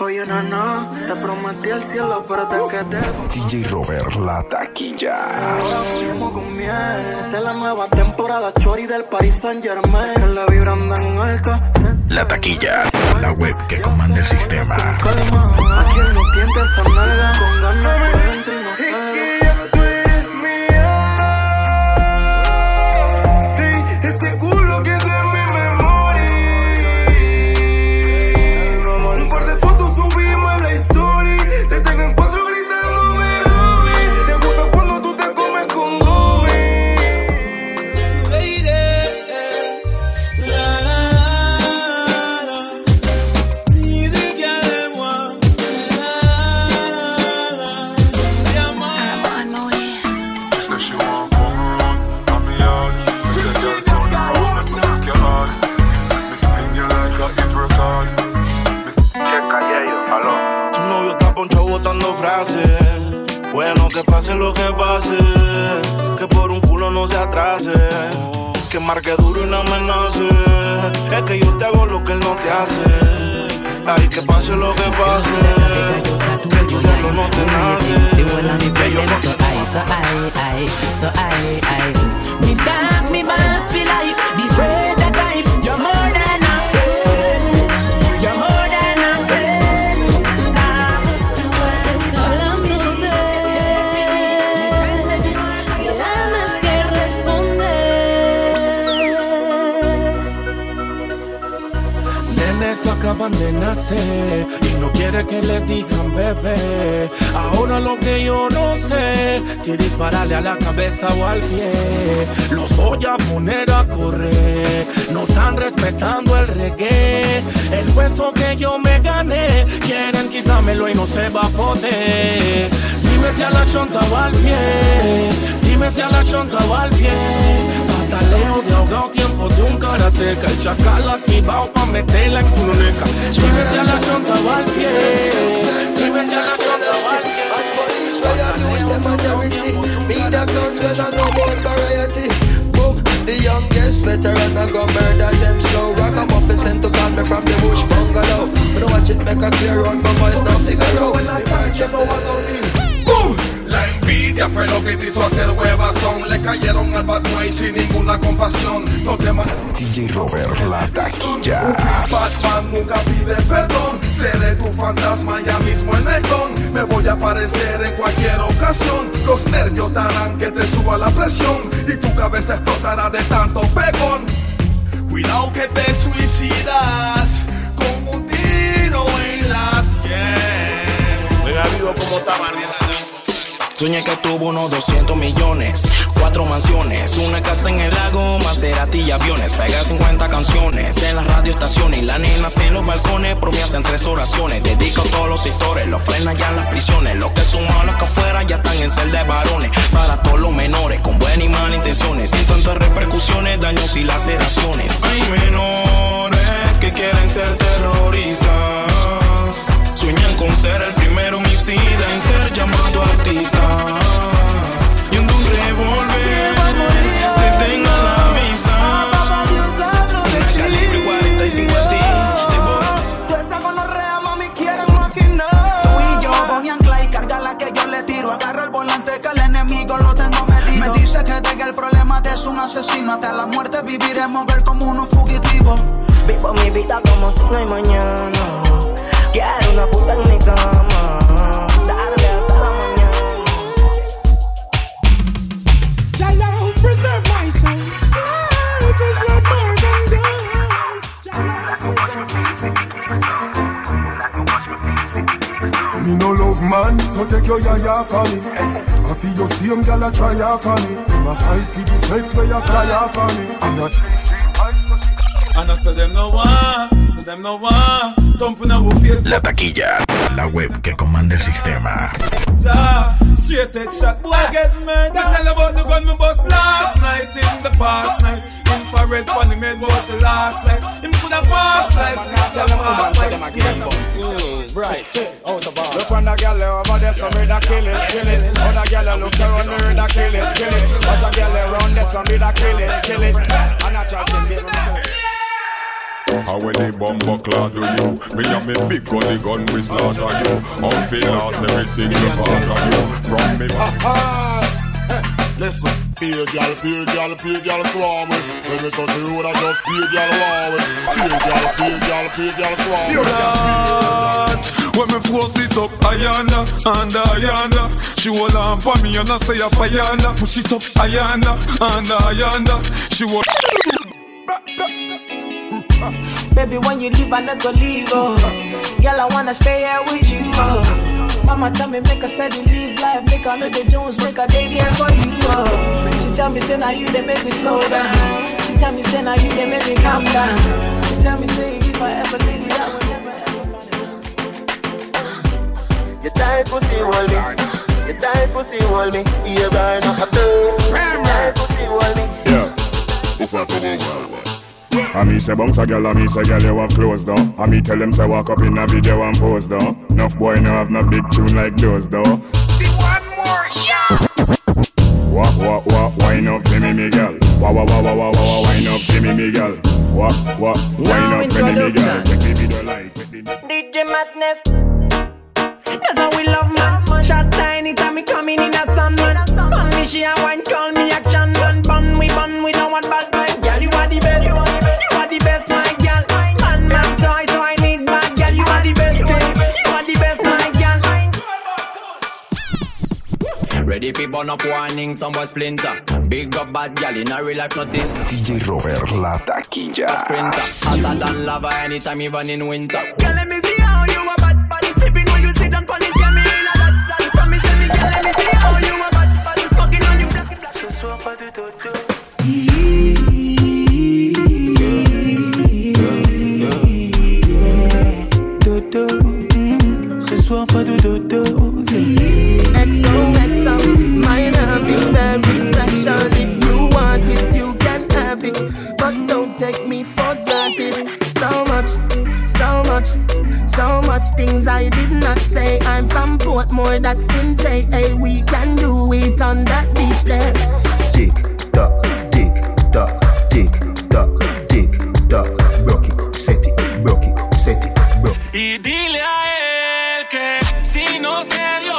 Oye, no, no, te prometí el cielo, pero te quedé. DJ Robert, la taquilla. Ahora fuimos con miel. Esta es la nueva temporada, Chori del Paris Saint Germain. Que la vibra anda en alta. La taquilla, la web que comanda el sistema. Calma, a quien no tiente esa nalga. Con ganas que hace. Ay, que pase lo que pase. Que tu diablo no te nace. Que yo so I, so I, I, so I, I. Me back, me for life. Acaban de nacer y no quiere que le digan bebé. Ahora lo que yo no sé, si dispararle a la cabeza o al pie, los voy a poner a correr. No están respetando el reggae, el puesto que yo me gané. Quieren quitármelo y no se va a poder. Dime si a la chonta o al pie, dime si a la chonta o al pie. Pataleo ahogado, tiempo de un karateca. El chacal activado pa' meterla en culoneca. Dime si a la chonta va al pie. Dime si a la chonta va al pie. Police where you use the majority. Me the guns when I know more variety. Boom, the youngest veteran I go murder them slow. Ragamuffin sent to call me from the bush bungalow. But don't watch it make a clear run, my voice now cigarro. ¡Bum! Envidia fue lo que te hizo hacer huevazón. Le cayeron al bad boy sin ninguna compasión. No te man- DJ Robert, la taquilla. Batman nunca pide perdón. Seré tu fantasma ya mismo en el don. Me voy a aparecer en cualquier ocasión. Los nervios te harán que te suba la presión. Y tu cabeza explotará de tanto pegón. Cuidado que te suicidas con un tiro en la sien. Juega vivo como tabardia. Soñé que tuvo unos 200 millones, cuatro mansiones, una casa en el lago, Maserati y aviones. Pega 50 canciones en las radioestaciones y las nenas en los balcones. Promesas en tres oraciones. Dedico a todos los sectores, los frenan ya en las prisiones. Los que son malos que afuera ya están en celda de varones. Para todos los menores con buenas y malas intenciones. Sin tantas repercusiones, daños y laceraciones. Hay menores asesino. Hasta la muerte viviremos ver como unos fugitivos. Vivo mi vida como si no hay mañana. Quiero una puta en mi cama. Darle hasta la mañana. Me no love man, so take your yaya for me. I feel your same gal a try out for me. Them a fight for the sweat where you fly out for me. I'm not. And I say them no one, say them no one. Thumping our face, La taquilla, la web que comanda el sistema. Ja. Straight head shot, boy get murdered. Me tell about the gun me bust last night in the past night. Infrared one he made was the last night. Him coulda passed like since mm, the past night. Right, out of bar. Look on the gal over there, some ready to kill it, kill it. Other gal look around the ready to kill it, kill it. Watch a gal around there, some ready to kill it, kill it. And I try to give And when the bumper clad do you? Me and me big gun the gun we slaughter you. Out fi lost every single part of you. From me Listen, fear gal, fear gal, fear gal swarm with. When we touch the road, I just fear gal war with. Fear gal, fear gal, fear gal swarm with. When me force it up, Ayanda, and Ayanda She hold on for me and I say a Ayanda Push it up, Ayanda, and Ayanda She hold Baby, when you leave, I never leave. Oh. Girl, I wanna stay here with you. Oh. Mama tell me make a steady live life, make a know the Jones, make a day there for you. Oh. She tell me say now you they make me slow down. She tell me say now you they make me calm down. She tell me say if I ever leave you, I will never ever. find You tight pussy hold me. You tight pussy hold me. You burn up a You tight pussy hold me. Yeah, it's not for the I me say bounce a girl, I me say girl you have clothes though. I me tell them say walk up in a video and pose though. Enough boy no have no big tune like those though. See one more, yeah. Wah wah wah, wine up for me, me girl. Wah wah wah wah wah wah, wine up for me, me girl. Wah wah, wine up for me, me girl. Make the video like, DJ Madness. That's how we love man. Shot tiny time me coming in a sun man. Bun me she a wine call me action man. Bun we bun we don't want bad girl. Ready for burn up warning, some boy splinter. Big up bad gal in a real life nothing. DJ Robert La Taquilla. Sprinter, hotter than lava anytime even in winter. Girl let me see how you a bad. bad. Sipping when you sit down pon it, girl me in a that. So me say me girl let me see how you a bad. bad. Smoking on you black black. Ce soir pas de dodo. Portmore, that's in JA. We can do it on that beach there. Tick tock, tick tock, tick tock, tick tock. Broke it, set it, broke it, set it, broke it. Y dile a él que si no se dio,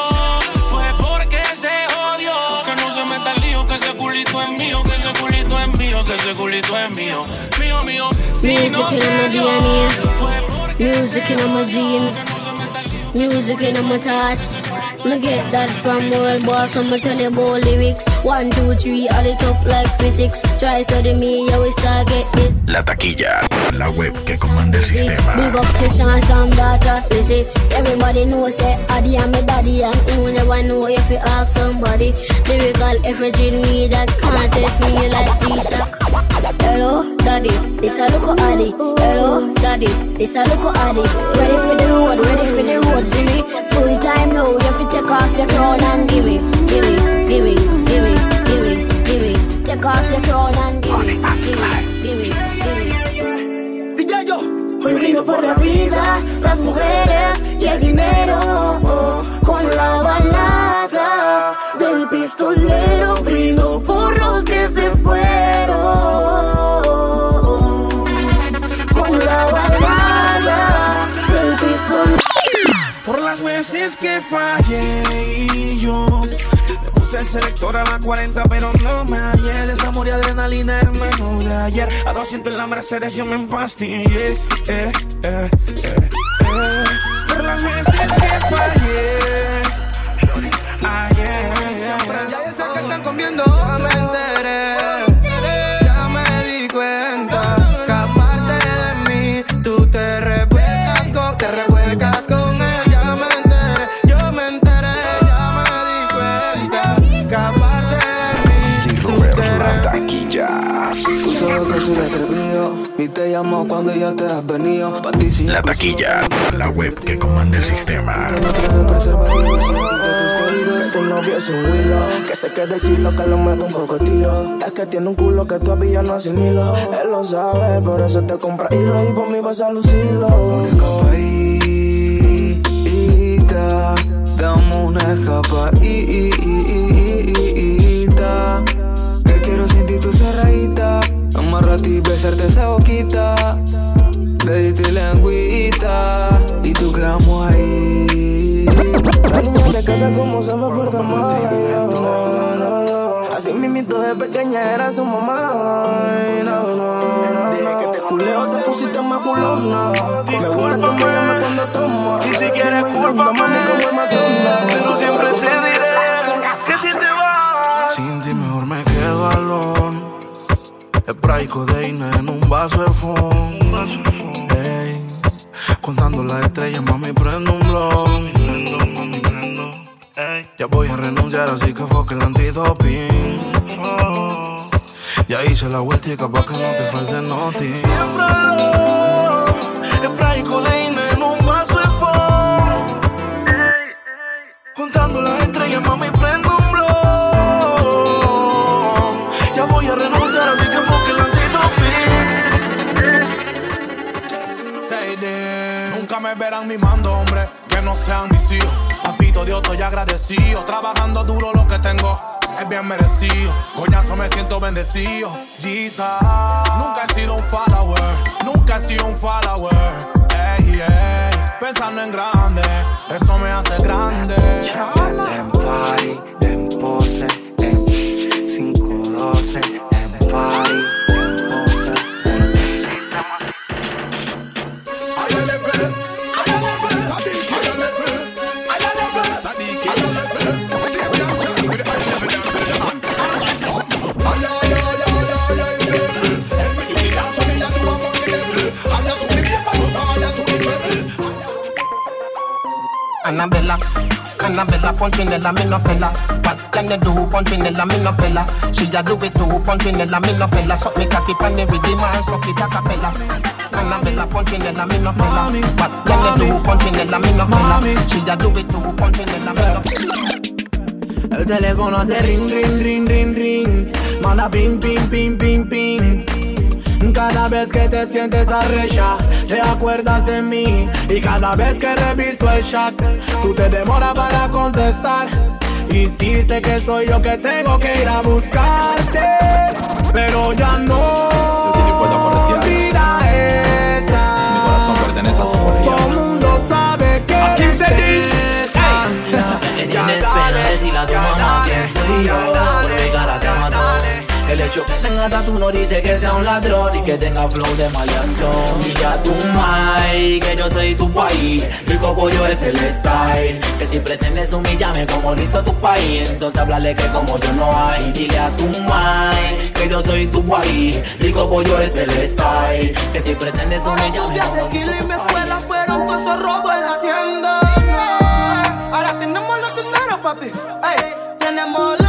fue porque se jodió. Que no se meta el lío, que ese culito es mío, que ese culito es mío, que ese culito es mío. Mío, mío. Si Music no in se my dio, DNA. fue porque Music in my jeans. Music in my thoughts. Me get that from world boss, me tell you about lyrics. One, two, three, all it up like physics. Try study me, you will start get this. La Taquilla, la web que comanda el sistema. Big up to Sean, some daughter. You see, everybody knows that Adi and my daddy, and who never know if you ask somebody. Lyrical everything me that can't test me like G-Shock. Hello, daddy, this a look Addy. Hello, daddy, this a look Addy. Ready for the road, ready for the road, see me. Full time now, you have to take off your crown and give me, give me, give me, give me, give me, give me. Take off your crown and give me, give me, give me, give me. Hoy brindo por la vida, las mujeres y el dinero. oh, con la balada del pistolero brindo veces que fallé y yo le puse el selector a la 40 pero no me hallé Desamor y adrenalina hermano de ayer A 200 en la Mercedes yo me empastillé eh, eh, eh, eh. Por las llamo cuando ya te has venido. La Taquilla, la web que comanda el sistema. Que tu novio es un huilo Que se quede chilo que lo meto un poco tiro. Es que tiene un culo que todavía no asimilo Él lo sabe, por eso te compra hilo Y por mí vas a lucirlo. Una escapadita Dame una escapadita. Que quiero sentir tu amarrarte y besarte esa boquita. Te diste languita y tú quedamos ahí. La niña de casa como se me porta mal. No, no, no. Así mimito de pequeña era su mamá. Ay, no, no, Desde que te culeo te pusiste más culona. Me gusta tu cuando toma. Y si quieres, culpa, como el Madonna. Eso siempre la vueltica pa' que no te falte noti. Siempre spray codeína en un vaso de fondo. Contando las estrellas, mami, prendo un blog. Ya voy a renunciar, así que foque el antidoping. Nunca me verán mimando, hombre, que no sean mis hijos. Papito Dios, estoy agradecido. Trabajando duro lo que tengo. Es bien merecido, coñazo me siento bendecido. Jesus, nunca he sido un follower, nunca he sido un follower. Ey, pensando en grande, eso me hace grande. En party, en pose, en 512, en party, Annabella, Annabella, Punchinella, me no fella. What can you do, Punchinella, me no fella? She a do it too, Punchinella, me no fella. Suck me cocky pan the rhythm and suck it a cappella. Annabella, Punchinella, me no fella. What can you do, Punchinella, me no fella? She a do it too, Punchinella, me no fella. El teléfono hace ring, ring, ring, ring, ring. Manda ping, ping, ping, ping, ping. Cada vez que te sientes arrecha, te acuerdas de mí. Y cada vez que reviso el chat, tú te demoras para contestar. Sé que soy yo que tengo que ir a buscarte, pero ya no. Mira esa. Mi corazón pertenece a Samuel Todo el mundo sabe que Aquí eres se dice. esa. que tienes pena decirle a tu mamá quién soy yo El hecho. Que tenga tatu no dice que sea un ladrón Y que tenga flow de maleantón Y ya tu mai, que yo soy tu país. Rico pollo es el style. Que si pretendes humillarme como lo hizo tu país Entonces háblale que como yo no hay. Dile a tu mai, que yo soy tu país. Rico pollo es el style. Que si pretendes humillarme como lo hizo tu país. fueron todos esos robos en la tienda. Ahora tenemos los dineros, papi. Ey, tenemos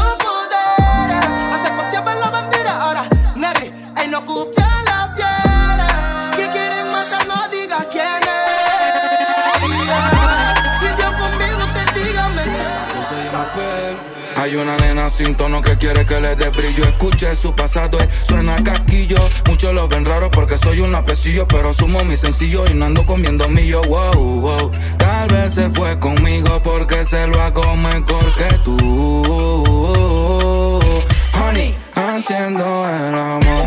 Hay una nena sin tono que quiere que le dé brillo. Escuche su pasado, eh, suena casquillo. Muchos lo ven raro porque soy un apecillo, pero sumo mi sencillo y no ando comiendo millo. Wow, wow. Tal vez se fue conmigo porque se lo hago mejor que tú. Honey, haciendo el amor,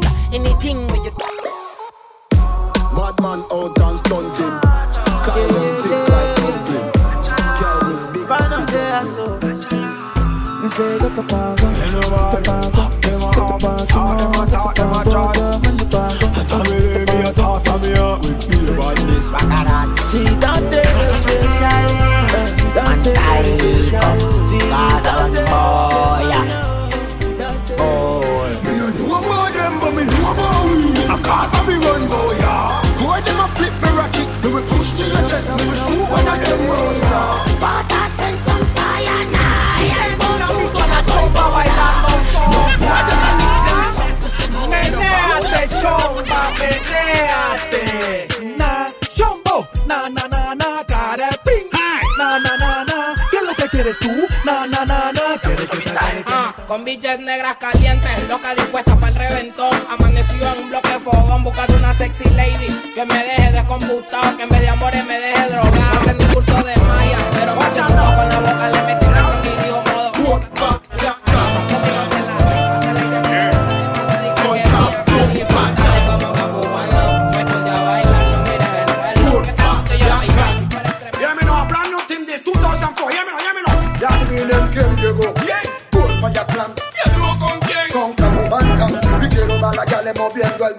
Me say yo Son biches negras calientes, locas dispuestas para el reventón. Amanecido en un bloque fogón, buscando una sexy lady que me deje descombustado, que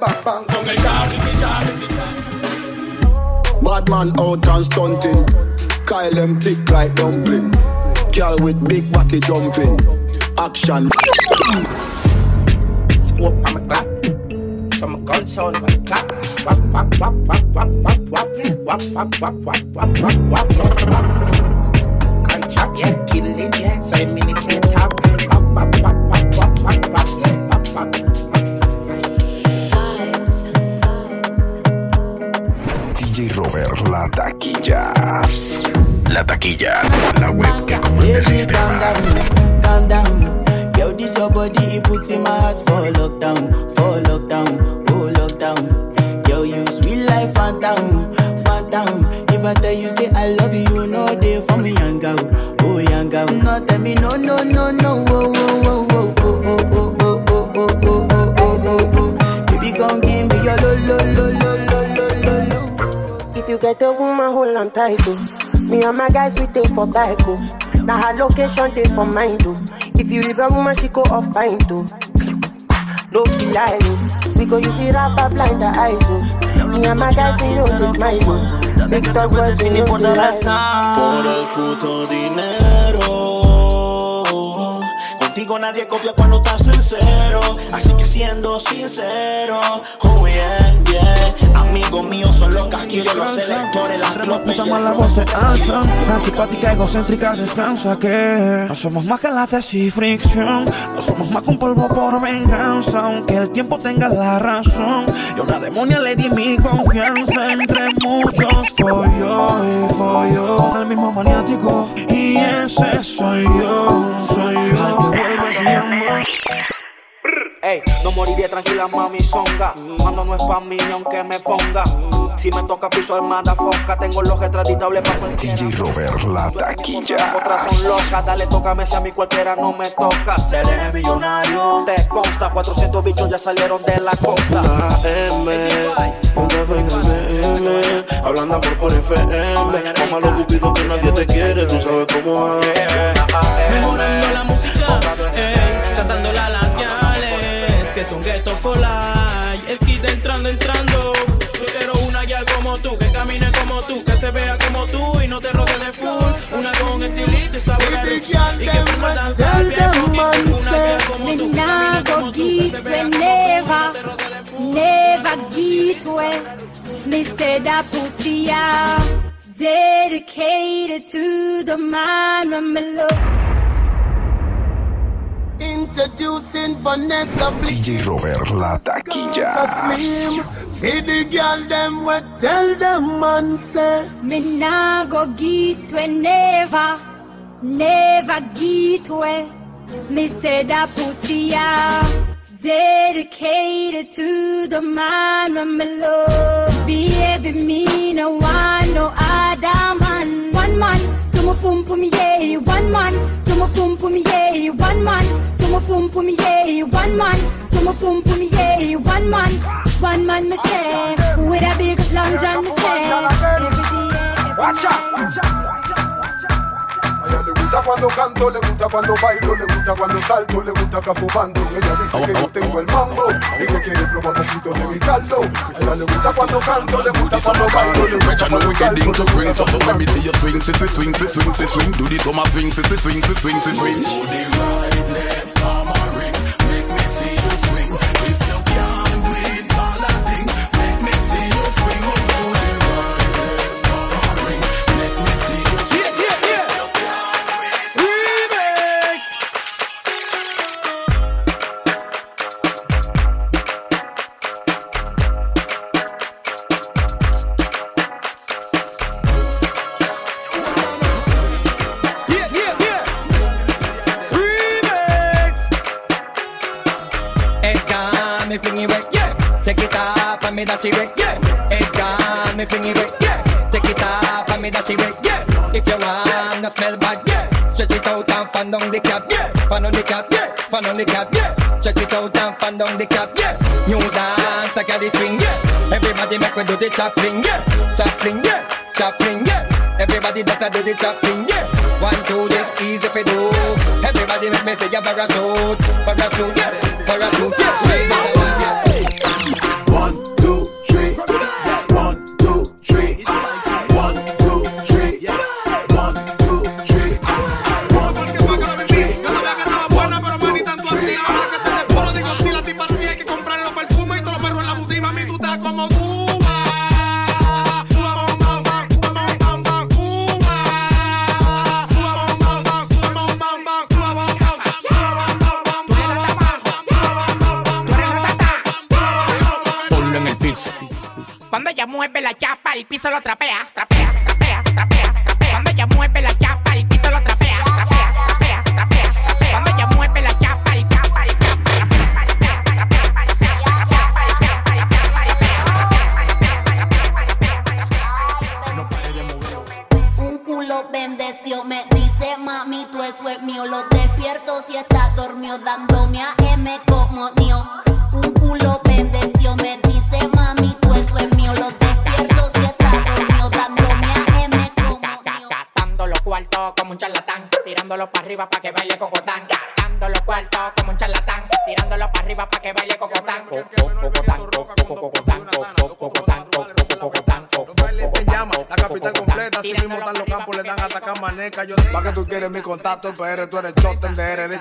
bang bang. Charlie, el Charlie. Bad man out and stunting. Kyle them thick like dumpling. Girl with big body jumping. Action. Scope on my clap. Some gun sound clap. Wap wap wap wap wap wap wap wap wap wap wap wap wap wap wap wap. Yeah, kill yeah. The top. Wap wap wap wap wap wap wap wap la taquilla. La taquilla, la web que comanda el sistema. calm down. Yo, this your body, it puts in my heart for lockdown, for lockdown, oh lockdown. Yo, you sweet life, phantom, phantom. If I tell you say I love you, you know they for me, young girl, oh young girl. No, tell me no, no, no, no, oh, oh, get a woman, hold on tight, oh. Me and my guys, we take for bike, oh. Now her location, take for mine, too. Oh. If you leave a woman, she go off pine, too. Oh. No be lie, oh. We go use it rapper blind the eyes, oh. Me and my guys, we know they smile, oh. Big dog boys, we know they lie. Por el puto dinero. Nadie copia cuando estás sincero. Así que siendo sincero, oh yeah, yeah. Amigos míos son los casquillos, los selectores, las glopes. Puta mala voz se alza. Antipática, egocéntrica, descansa que No somos más que lates y fricción. No somos más que un polvo por venganza Aunque el tiempo tenga la razón. Yo una demonia le di mi confianza. Entre muchos folló y folló Con el mismo maniático. Y ese soy yo, Ey, no moriría tranquila, mami zonga. Cuando no es pa' mí, aunque me ponga. Si me toca piso armada, foca. Tengo los retratitables pa' cualquiera. DJ Robert, la taquilla. Otras son locas, dale, tócame si a mí cualquiera no me toca. Seré millonario. Te consta, 400 bichos ya salieron de la costa. M, un dedo en el DM, hablando por por FM. Mamá los cupidos que nadie te quiere, tú sabes cómo es. Mejorando la música, ey, cantándola a las guiales que son ghetto for life. El kid entrando, entrando. Como tú, que camine como tú, que se vea como tú y no te rodees de full. Una con estilito y sabor a roots. Y que ponga a danzar bien. Una como tú, que camine como tú, que se vea como tú. never, never get away. Me said that pussy dedicated to the man I'm in love. Introducing Vanessa Bliss. DJ Robert, la taquilla. Feed the girl them what tell them man say. Me nah go get away, never, never get away. Me said that pussy are dedicated to the man I'm in love. Baby, me no want no other man. One man to my pum pum yeah. One man to my pum pum yeah. One man pum pum yeah. One man to my pum pum yeah. One man, one man me say with a big long john me say. Watch out, watch out. Le gusta cuando canto, le gusta cuando bailo, le gusta cuando salto, le gusta cafobando. Ella dice que yo tengo el mambo y que quiere probar un poquito de mi caldo. Ella le gusta cuando canto, le gusta cuando bailo, le gusta cuando salto. into swing, so so let me see you swing, sit, sit, swing, sit, swing, sit, swing. Do the summer swing, sit, sit, swing, sit, swing, sit, swing. Do the right, left, dash it back, yeah. It got me fling it back, yeah. Take it off and me dash it back, yeah. If you wanna smell bad, yeah. Stretch it out and fan down the cap, yeah. Fan on the cap, yeah. Fan on the cap, yeah. Stretch it out and fan down the cap, yeah. New dance, I got the swing, yeah. Everybody make me do the chopping, yeah. Chopping, yeah. Chopping, yeah. Everybody does a do the chopping, yeah. One, two, this easy for do. Everybody make me say, yeah, parachute, parachute, yeah.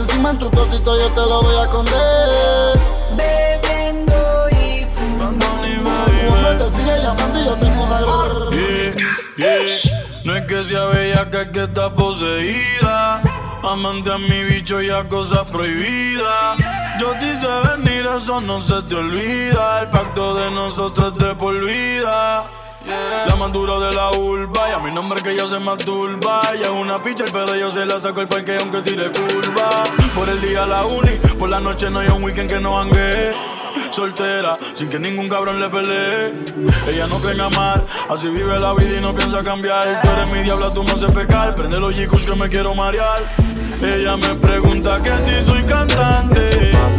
encima en tu totito yo te lo voy a esconder. Bebiendo y fumando. Tu te sigue llamando y yo tengo una yeah, yeah. No es que sea bella, que es que está poseída. Amante a mi bicho y a cosas prohibidas. Yo te hice venir, eso no se te olvida. El pacto de nosotros es de por vida. La más de la urba y a mi nombre que yo se masturba Y es una picha el pedo yo se la saco el parque aunque tire curva Por el día la uni, por la noche no hay un weekend que no hangue soltera, sin que ningún cabrón le pelee. Ella no cree en amar, así vive la vida y no piensa cambiar. Tú eres mi diabla, tú me haces pecar. Prende los chicos que me quiero marear. Ella me pregunta que si soy cantante.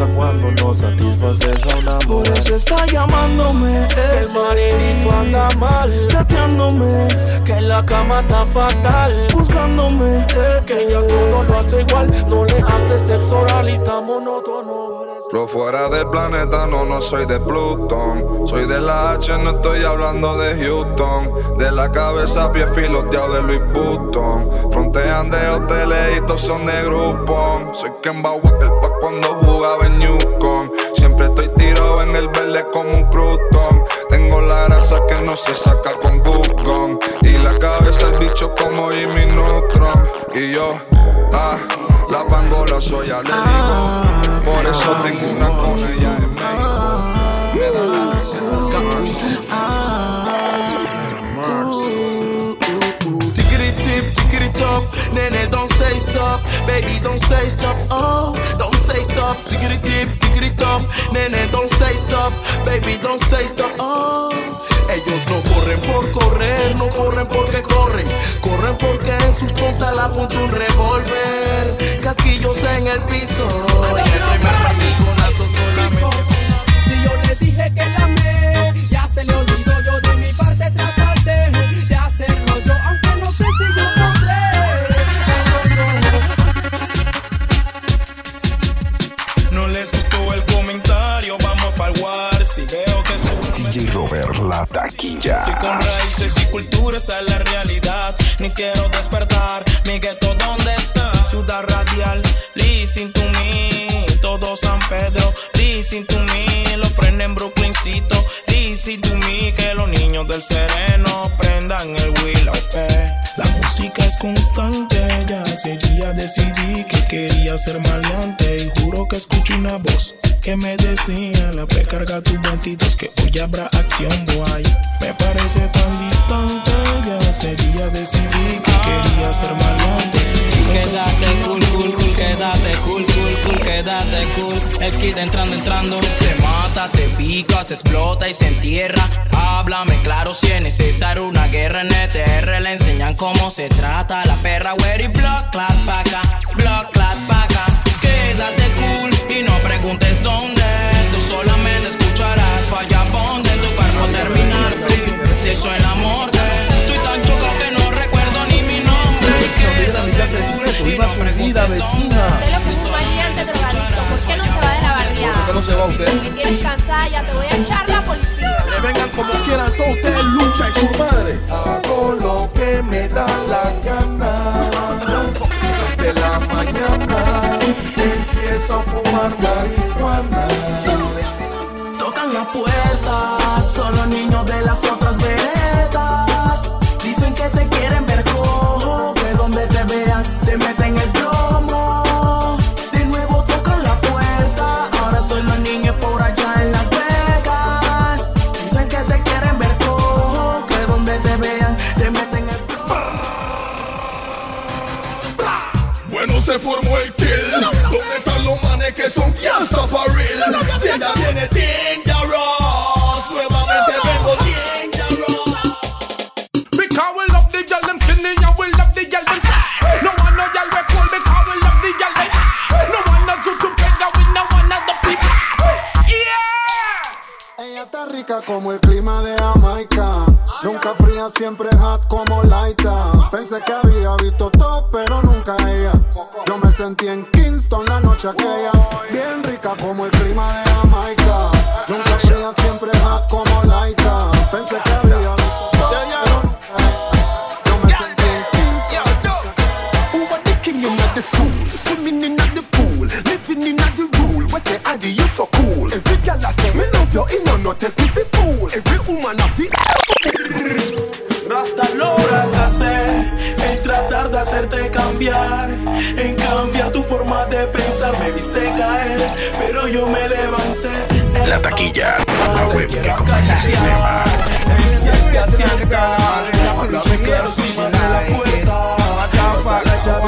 ¿Qué pasa cuando no satisfaces a una Por eso está llamándome. El maridito anda mal, chateándome. Que en la cama está fatal, buscándome. Que ella todo lo hace igual, no le hace sexo oral y está monótono. Lo fuera del planeta, no, no soy de Plutón. Soy de la H, no estoy hablando de Houston. De la cabeza, pie filoteado de Louis Vuitton. Frontean de hoteles y todos son de grupo. Soy Kemba Walker pa' cuando jugaba en Newcom. Siempre estoy tirado en el verde como un crouton. Tengo la grasa que no se saca con Google. Y la cabeza el bicho como Jimmy Neutron. Y yo, ah, la pangola soy alérgico. Por eso tengo una con ella en México. Me da la nene, don't say stop, baby, don't say stop, oh, don't stop, tickety tickety top, nene, don't say stop, baby, don't say stop, oh. Ellos no corren por correr, no corren porque corren, corren porque en sus puntas la apunta un revólver, casquillos en el piso, y el primer particonazo solamente. Si yo le dije que taquilla. Estoy con raíces y culturas a la realidad. Ni quiero despertar. Mi gueto, ¿dónde está? Ciudad radial, listen to me. Todo San Pedro, listen to me. Los frenes en Brooklyncito, listen to me. Que los niños del sereno prendan el Willow. eh. La música es constante. Ya ese día decidí que quería ser maleante. Y juro que escucho una voz que me decía: La P carga tus 22 que hoy habrá acción, boy. Me parece tan distante. Ya ese día decidí que quería ser maleante. Quédate cool, cool, cool, quédate cool, cool, cool, quédate cool. El kid entrando, entrando. Se mata, se pica, se explota y se entierra. Háblame claro si es necesario una guerra en ETR. Le enseñan cómo se trata la perra, where y block, clap, paca, block, clap, paca. Quédate cool y no preguntes dónde. Te voy a take me for fool. Every woman I feel. Rasta logra hacer en tratar de hacerte cambiar, en cambiar tu forma de pensar. Me viste caer, pero yo me levanté. La taquilla, la web que comanda el sistema. Háblame claro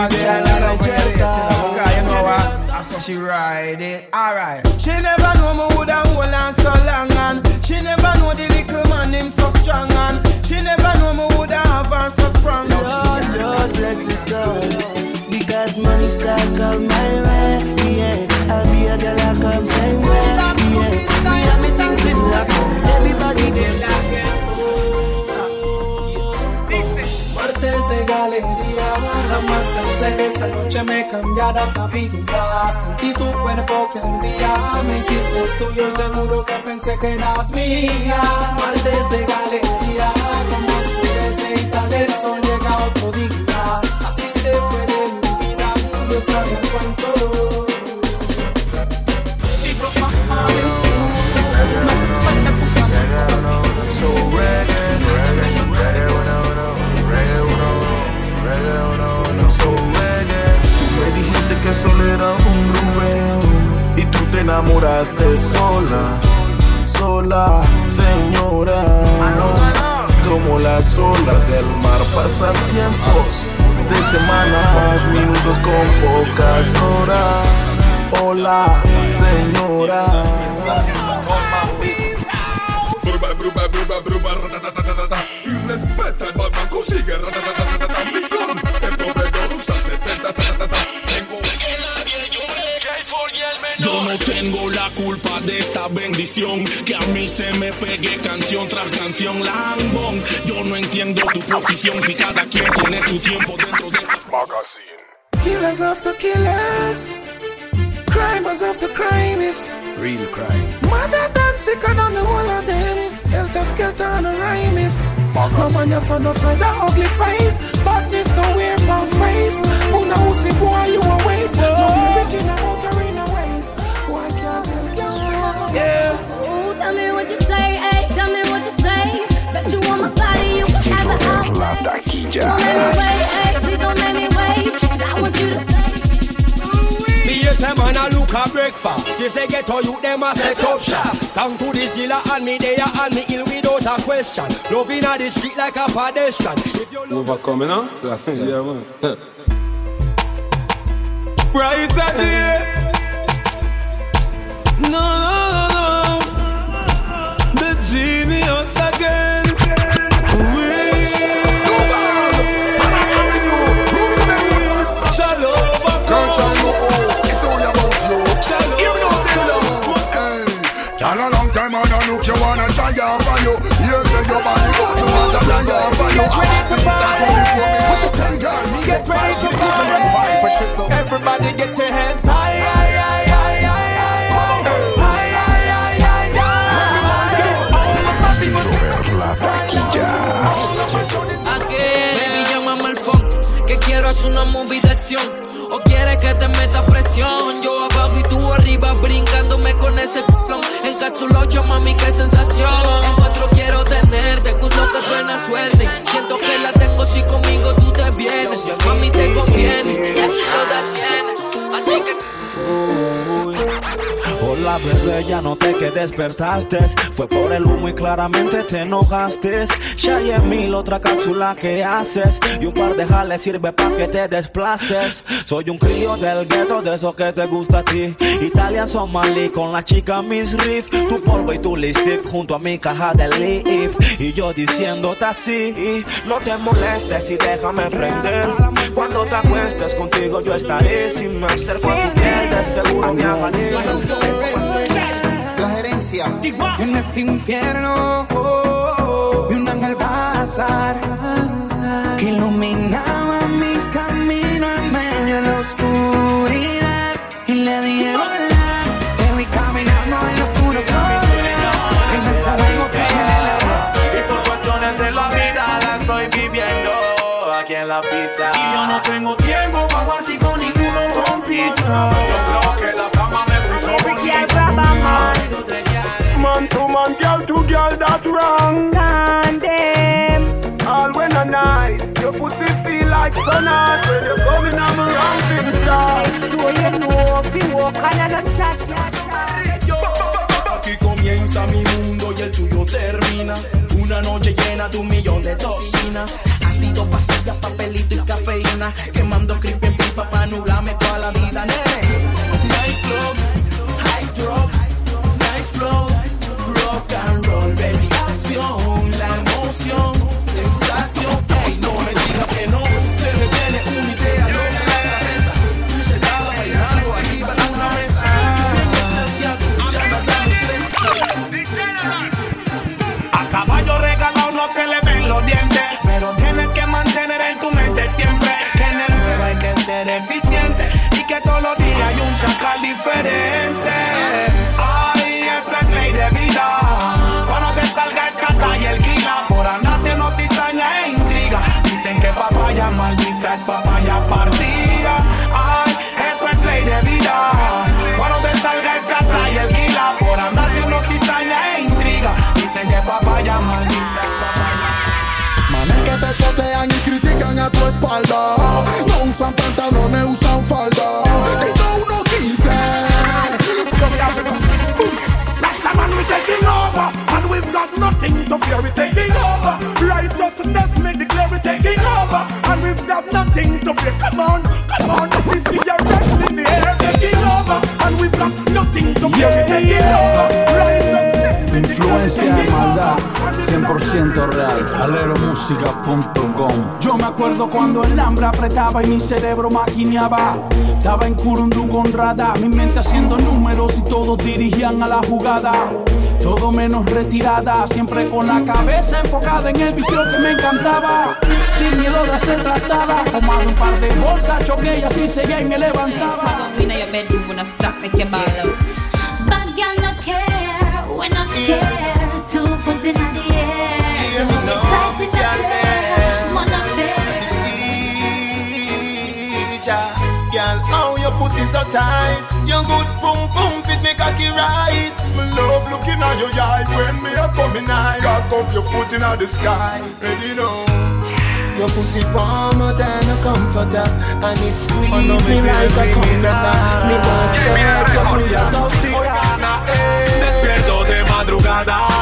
de la puerta. La. So she ride it. Alright. She never know me woulda hold on so long and she never know the little man him so strong and she never know me woulda have her so strong. Lord, Lord bless his soul. Because money start come my way, yeah. I'll be a girl I come same way, yeah. Me have me things in black, everybody Martes de galería, jamás pensé que esa noche me cambiaras la vida. Sentí tu cuerpo que ardía, me hiciste tuyo, seguro que pensé que eras mía. Martes de galería, como oscurece y sale el sol, llega otro día. Así se fue de mi vida, Dios sabe cuánto. Que solo era un rubeo y tú te enamoraste sola, sola, señora. Como las olas del mar pasan tiempos de semanas, minutos con pocas horas. Hola, señora. Bruba, bruba, bruba, bruba, culpa de esta bendición Que a mí se me pegue canción tras canción Lambón Yo no entiendo tu posición Si cada quien tiene su tiempo dentro de Killers after killers, crimers after crimes. Real crime. Mother than sicker than the whole of them. Helter skelter and a rhyme is. No man, you're son of a ugly face. Badness nowhere my face. Puna usi boy, you a waste. No merit in a outer Yeah. Ooh, tell me what you say, hey, tell me what you say. Bet you want my body, you can have it all. Don't let me wait, hey, please don't let me wait. 'cause I want you to Me yes, a man a look a breakfast. Yes, they get all you them a set up shop. Down to the zilla and me there and me ill without a question. Loving a the street like a pedestrian. If you Overcoming, huh? yeah, man. Brighter day No, no, no, no get ready to party. Get ready to. Everybody get your hands high. Quiero hacer una movie que te meta presión. Yo abajo y tú arriba, brincándome con ese c***lón. Encapsulado, yo mami, qué sensación. En cuatro quiero tenerte, gusto que buena suerte. Siento que la tengo si conmigo tú te vienes. Mami, te conviene, lo das cienes. Así que. Hola bebé, ya noté que despertaste Fue por el humo y claramente te enojaste Hay en mil otra cápsula que haces. Y un par de jales sirve para que te desplaces. Soy un crío del gueto, de eso que te gusta a ti. Italia, Somalí, con la chica Miss Riff. Tu polvo y tu lipstick junto a mi caja de leaf. Y yo diciéndote así No te molestes y déjame prender. Cuando te acuestes contigo yo estaré Sin me acerco a tu piel, de seguro me agarré La gerencia en este infierno pasar que iluminaba mi camino en medio de la oscuridad y le dije hola te vi caminando en la oscura sola en este juego que tiene la Y por cuestiones de la vida la estoy viviendo aquí en la pista. Y yo no tengo tiempo para jugar si con ninguno compito Yo creo que la fama me puso Man to man, girl to girl, that's wrong. Like sun hot when you're coming on my round star. So you know, if you walk on a chat, Aquí comienza mi mundo y el tuyo termina. Una noche llena de un millón de toxinas. Ácido, pastillas, papelito y cafeína. Quemando creepy Manes que te chotean y critican a tu espalda. No usan pantalones, usan falda. Y no uno quince. Last time and we taking over And we've got nothing to fear, we taking over Righteousness make declare we taking over And we've got nothing to fear Come on, come on We see your rights in the air taking over And we've got nothing to fear, we taking over make declare we Influencia de taking maldad, over 100% real. Aleromusica.com. Yo me acuerdo cuando el hambre apretaba y mi cerebro maquineaba. Estaba en Kurundu con Rada, mi mente haciendo números y todos dirigían a la jugada. Todo menos retirada, siempre con la cabeza enfocada en el vicio que me encantaba. Sin miedo de ser tratada, tomaba un par de bolsas, choqué y así seguía y me levantaba. Bad girl no care when I'm scared. Two in the air, don't get tight in the. Man, I Girl, how your pussy so tight? Your good boom boom fit me cocky right. Me love looking at your eye when me a coming high. Cock up your foot in the sky. Ready now. Your pussy warmer than a comforter And it squeeze me like a compressor Me want set your Despierto de madrugada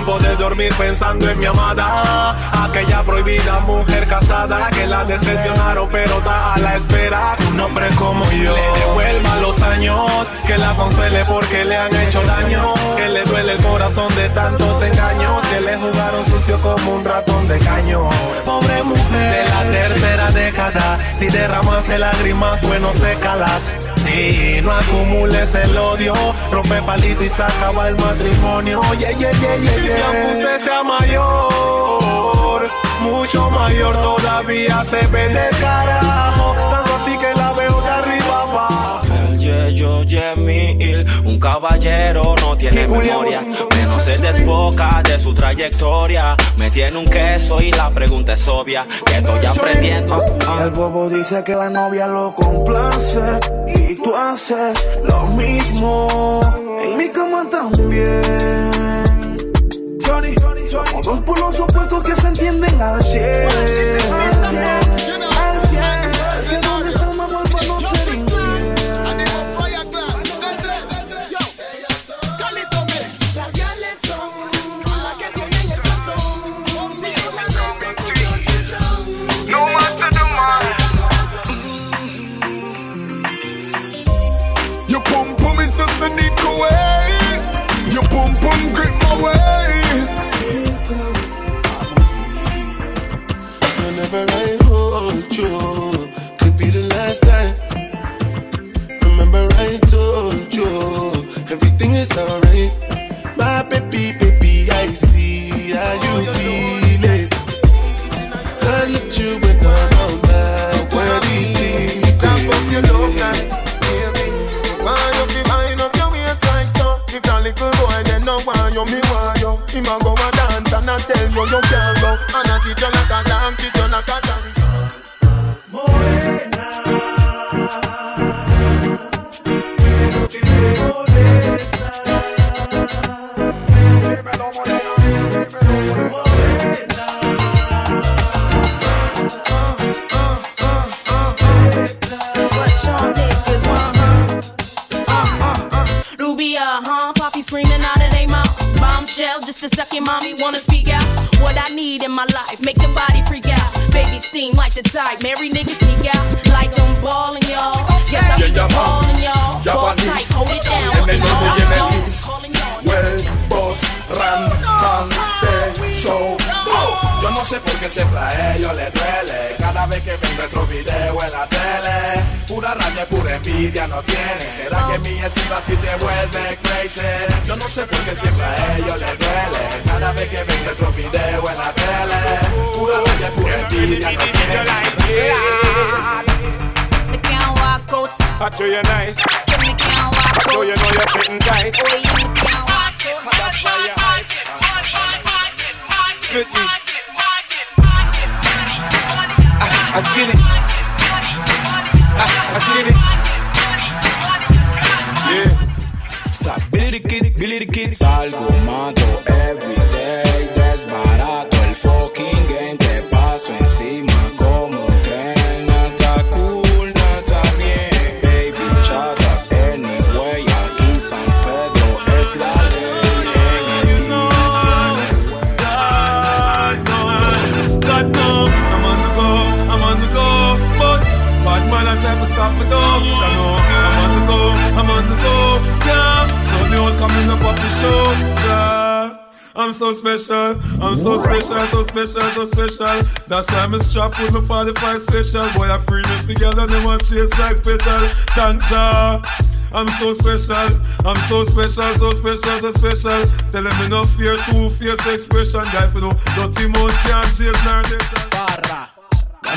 sin poder dormir pensando en mi amada. Aquella prohibida mujer casada que la decepcionaron pero está a la espera. Un hombre como yo le devuelva los años, que la consuele porque le han hecho daño. Que le duele el corazón de tantos engaños, que le jugaron sucio como un ratón de caño. Pobre mujer de la tercera década, si derramaste lágrimas, bueno, sécalas. Sí, no acumules el odio, rompe palito y se acaba el matrimonio. Yeah, yeah, yeah, yeah, yeah. Si usted sea mayor, mucho mayor todavía se ve de carajo. Tanto así que la veo de arriba abajo. El Yemil, un caballero no tiene memoria, menos se desboca de su trayectoria. Me tiene un queso y la pregunta es obvia, que estoy aprendiendo. El bobo dice que la novia lo complace y tú haces lo mismo. En mi cama también. Somos dos polos opuestos que se entienden al 100. Could be the last time. Remember I told you everything is alright. My baby, baby, I see how you feel it. I you with all that. Where do you see? Tap up your love line, baby. Why you feel wind up your waist like so? If a little boy then no want you, me want you. Him a go a dance and I tell you you can't go. And I treat you like a lamb, in my life, make your body freak out. Baby seem like the type, marry niggas sneak out. Like I'm balling, y'all. Yes, I be Yeah, yeah, calling y'all. Ball tight, hold it down. En el nombre y en el Y'all. is. Well, boss, ran, ran, te, show. Yo no sé por porque siempre a ellos les duele. Cada vez que ven nuestro video en la tele, pura rabia, pura envidia no tiene. ¿Será que mi estilo a ti te vuelve crazy? Yo no sé por qué siempre a ellos les duele. Cada vez que ven nuestro video en la tele, pura rabia, pura envidia no tiene. I show you nice. I show you know you're fitting tight. I, get it. I, get it. Yeah. Sa Billy the Kid, Billy the Kid Salgo, mato, everyday I'm so special, I'm so special, so special, so special. That's why I'm strapped with my 45 special. Boy, I bring it together, they want chase like petal. Thank ya. I'm so special, I'm so special, so special, so special. Tell them no fear, two fierce expression. Guy for no dirty mouth can't chase nor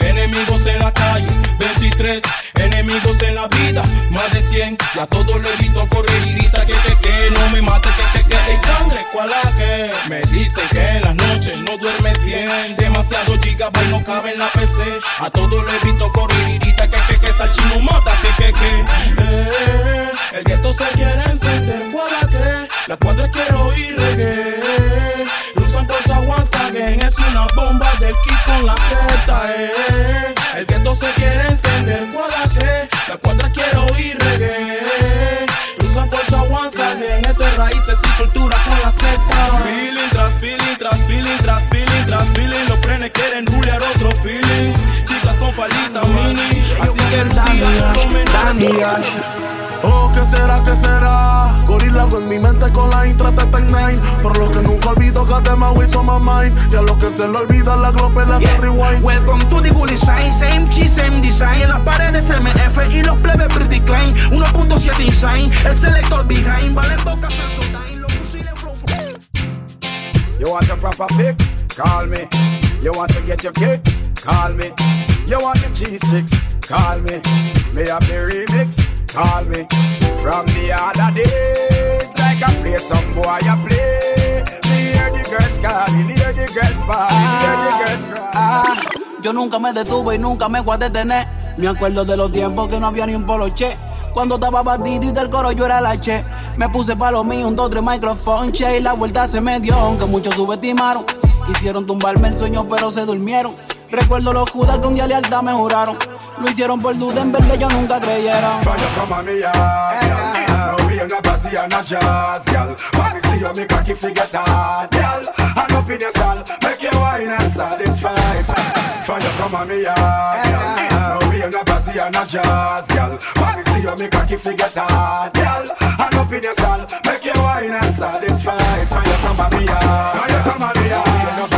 Enemigos en la calle 23 enemigos en la vida Más de 100 y a todos le grito correr y grita que que que No me mate que que que. Hay sangre cual a que Me dicen que en las noches no duermes bien. Demasiado gigabyte no cabe en la PC A todos le grito correr y grita que que que. Salchino mata que que que. Eh, El gueto se quiere encender cual a que La cuadra quiero oír reggae Es una bomba del kit con la Z eh. El gueto se quiere encender que La cuadra quiero oír reggae Usan colcha once again Esto es raíces y cultura con la Z. Feeling tras feeling tras feeling tras feeling tras feeling Los frenes quieren rulear otro feeling. Chicas con faldita mini. Así que me Oh, ¿qué será, qué será? Gorila en mi mente con la intra Nine Por lo que nunca olvido que them always on my mind Y a lo que se le olvida la globe la Yeah. rewind Welcome to the Gully Sign, same cheese, same design. En las paredes MF y los plebes pretty klein. 1.7 inch el selector behind. Vale boca Sensodyne, los fusiles flow You want a proper fix? Call me. You want to get your kicks? Call me. You want your cheese sticks? Call me. Me have the remix? Call me. From the other days, like I play some boy, I play. Me hear the girls calling, hear the girls bawling, hear the girls crying. Ah, yo nunca me detuve y nunca me voy a detener. Me acuerdo de los tiempos que no había ni un poloche. Cuando estaba batido y del coro yo era la che. Me puse pa' lo mío, un dos, tres microphone che. Y la vuelta se me dio, aunque muchos subestimaron. Quisieron tumbarme el sueño, pero se durmieron. Recuerdo los judas que un día lealtad me juraron. Lo hicieron por duda, en verde yo nunca creyeron. From you come on me yard, girl. No we no bossy and no jazz, girl. When me see you, me cocky forget hard, girl. And up in your stall, make you wine and satisfied. Me yard, girl. No we no bossy and no jazz, girl. When me see you, me cocky forget hard, girl. And up in your stall, make you wine and satisfied. You come on me yard, from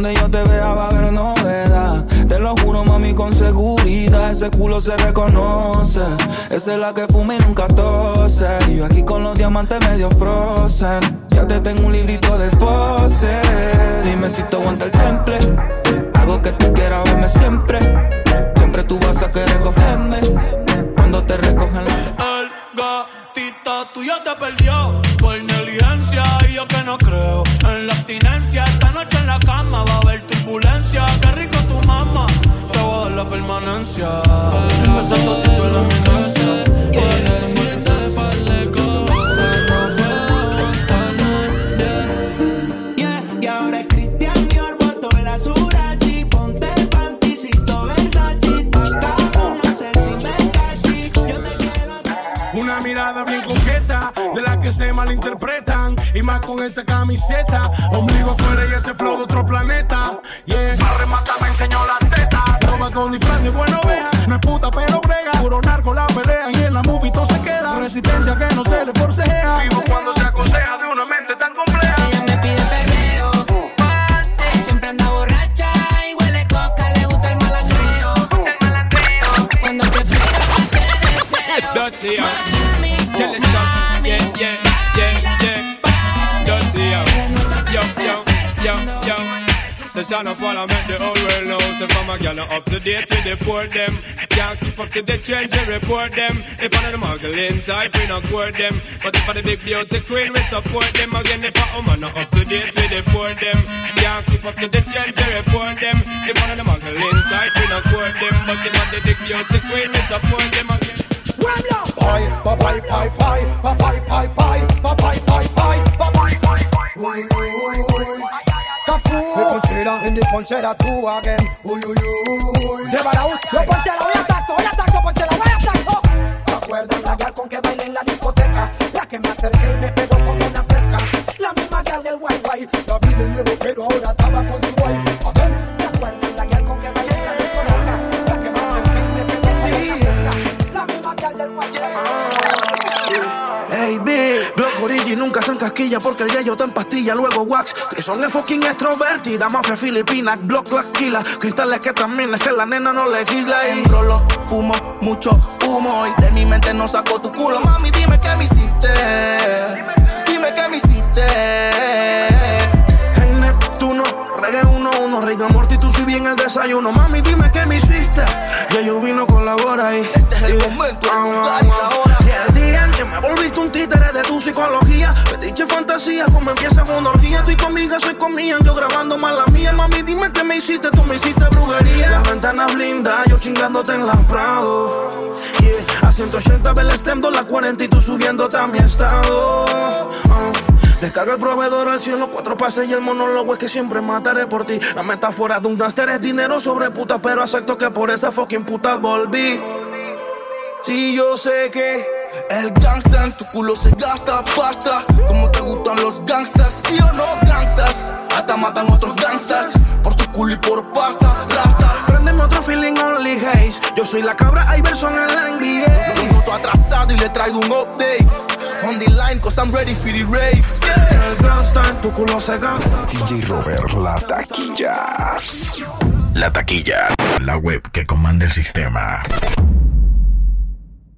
Donde yo te vea va a haber novedad. Te lo juro, mami, con seguridad. Ese culo se reconoce. Esa es la que fuma y nunca tose. Y yo aquí con los diamantes medio frozen. Ya te tengo un librito de pose. Dime si te aguanta el temple. Hago que tú quieras verme siempre. Siempre tú vas a querer cogerme. Cuando te recogen la El gatito tuyo te perdió por negligencia y yo que no creo en la malinterpretan. Y más con esa camiseta, ombligo afuera y ese flow de otro planeta. Yeah. Remata me enseñó la teta. va con disfraz de buena oveja. No es puta, pero Up all I make the whole world know. So from a gal up to date with the poor them. Can't keep up to the trends and report them. If one of the muggling type, we not court them. But if I the big beauty queen, we support them. Again, if a woman not up to date with the poor them. Can't keep up to the trends and report them. If one of the muggling type, we not court them. But if I the big beauty queen, we support them again. Wemla! Pie, pa pie, pie, pie, pa pie, pie, pie, pa pie, pie, pie, pa pie, pie, pie. Uy, uy, ponchera en the ponchera tú again. Uy, uy, uy. De Baraús. Yo ponchera, voy a tacto, voy a tacto, ponchera, voy a tacto. ¿Se acuerdan la gal con que bailé en la discoteca? La que me acerqué y me pegó encasquilla porque el yello está en pastilla, luego wax. Trison es fucking extrovertida, mafia filipina, Block la esquila. Cristales que también es que la nena no legisla y Enrolo, fumo, mucho humo y de mi mente no saco tu culo. Mami, dime qué me hiciste. Dime qué me hiciste. En Neptuno, reggae uno, uno, Riga Morty, tú si bien el desayuno. Mami, dime qué me hiciste. Ya yo vino colabora y este es el momento, el lugar y la hora. Y el día en que me volviste un títere de tu psicología. Fetiche fantasía, como empieza una orgía. Estoy conmigo, soy conmigo, yo grabando más la mía. Mami, dime qué me hiciste, tú me hiciste brujería. Las ventanas blindas, yo chingándote en la Prado. Yeah. A 180 ve el stem, la 40 y tú subiéndote a mi estado. Ah. Descarga el proveedor al cielo, cuatro pases y el monólogo es que siempre mataré por ti. La metáfora de un gánster es dinero sobre puta, pero acepto que por esa fucking puta volví. Sí, yo sé que El gangsta en tu culo se gasta pasta. Como te gustan los gangsters, sí o no, gangstas. Hasta matan otros gangstas. Por tu culo y por pasta, rasta. Préndeme otro feeling only haze. Yo soy la cabra Iverson en la NBA. Minuto atrasado y le traigo un update. On the line, cause I'm ready for the race. El gangsta en tu culo se gasta. DJ Robert, la taquilla. La taquilla, la web que comanda el sistema.